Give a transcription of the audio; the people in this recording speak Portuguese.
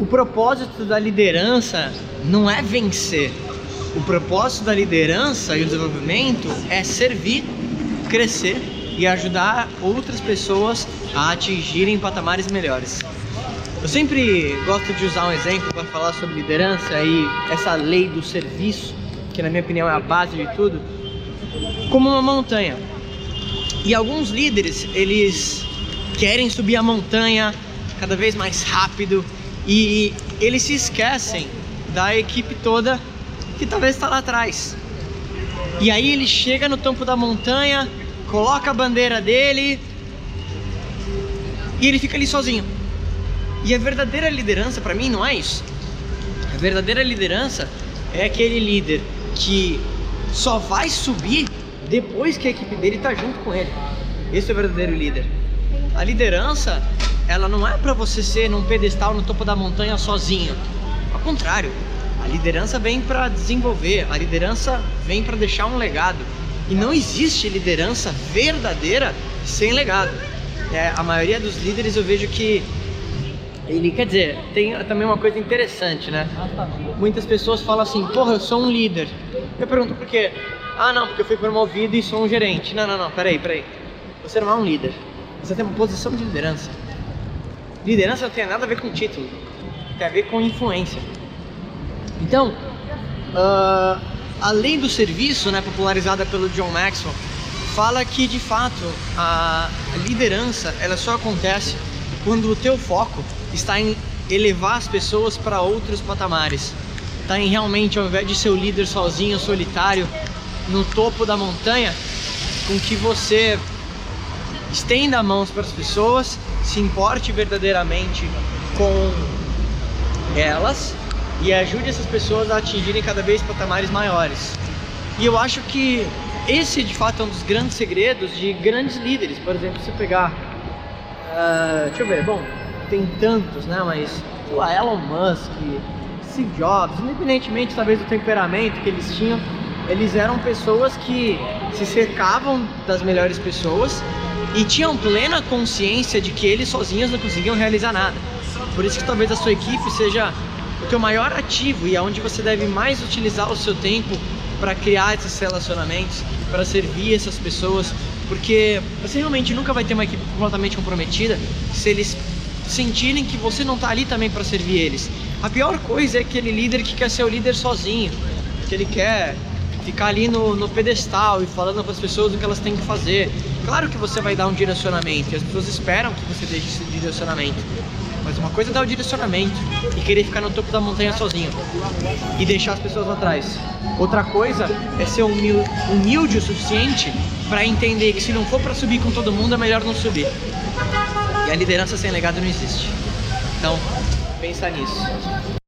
o propósito da liderança não é vencer. O propósito da liderança e o desenvolvimento é servir, crescer e ajudar outras pessoas a atingirem patamares melhores. Eu sempre gosto de usar um exemplo para falar sobre liderança e essa lei do serviço, que na minha opinião é a base de tudo, como uma montanha. E alguns líderes, eles querem subir a montanha cada vez mais rápido e eles se esquecem da equipe toda que talvez está lá atrás. E aí ele chega no topo da montanha, coloca a bandeira dele e ele fica ali sozinho. E a verdadeira liderança para mim não é isso. A verdadeira liderança é aquele líder que só vai subir depois que a equipe dele está junto com ele. Esse é o verdadeiro líder. A liderança, ela não é para você ser num pedestal no topo da montanha sozinho. Ao contrário, a liderança vem para desenvolver, a liderança vem para deixar um legado. E não existe liderança verdadeira sem legado. É, a maioria dos líderes eu vejo que ele quer dizer, tem também uma coisa interessante, né? Muitas pessoas falam assim, porra, eu sou um líder. Eu pergunto por quê? Ah, não, porque eu fui promovido e sou um gerente. Não, não, não, peraí, peraí. Você não é um líder. Você tem uma posição de liderança. Liderança não tem nada a ver com título, tem a ver com influência. Então, uh, a lei do serviço, né, popularizada pelo John Maxwell, fala que de fato a liderança ela só acontece quando o teu foco está em elevar as pessoas para outros patamares. Está em realmente, ao invés de ser o líder sozinho, solitário, no topo da montanha, com que você estenda mãos para as pessoas, se importe verdadeiramente com elas e ajude essas pessoas a atingirem cada vez patamares maiores. E eu acho que esse de fato é um dos grandes segredos de grandes líderes. Por exemplo, se pegar. Uh, deixa eu ver, bom, tem tantos, né? Mas o Elon Musk, Steve Jobs, independentemente talvez do temperamento que eles tinham, eles eram pessoas que se cercavam das melhores pessoas e tinham plena consciência de que eles sozinhos não conseguiam realizar nada. Por isso que talvez a sua equipe seja o teu maior ativo e aonde você deve mais utilizar o seu tempo para criar esses relacionamentos, para servir essas pessoas, porque você realmente nunca vai ter uma equipe completamente comprometida se eles sentirem que você não está ali também para servir eles. A pior coisa é aquele líder que quer ser o líder sozinho, que ele quer ficar ali no, no pedestal e falando para as pessoas o que elas têm que fazer. Claro que você vai dar um direcionamento e as pessoas esperam que você deixe esse direcionamento. Mas uma coisa é dar o direcionamento e querer ficar no topo da montanha sozinho e deixar as pessoas atrás. Outra coisa é ser humilde, o suficiente para entender que se não for para subir com todo mundo é melhor não subir. E a liderança sem legado não existe. Então, pensa nisso.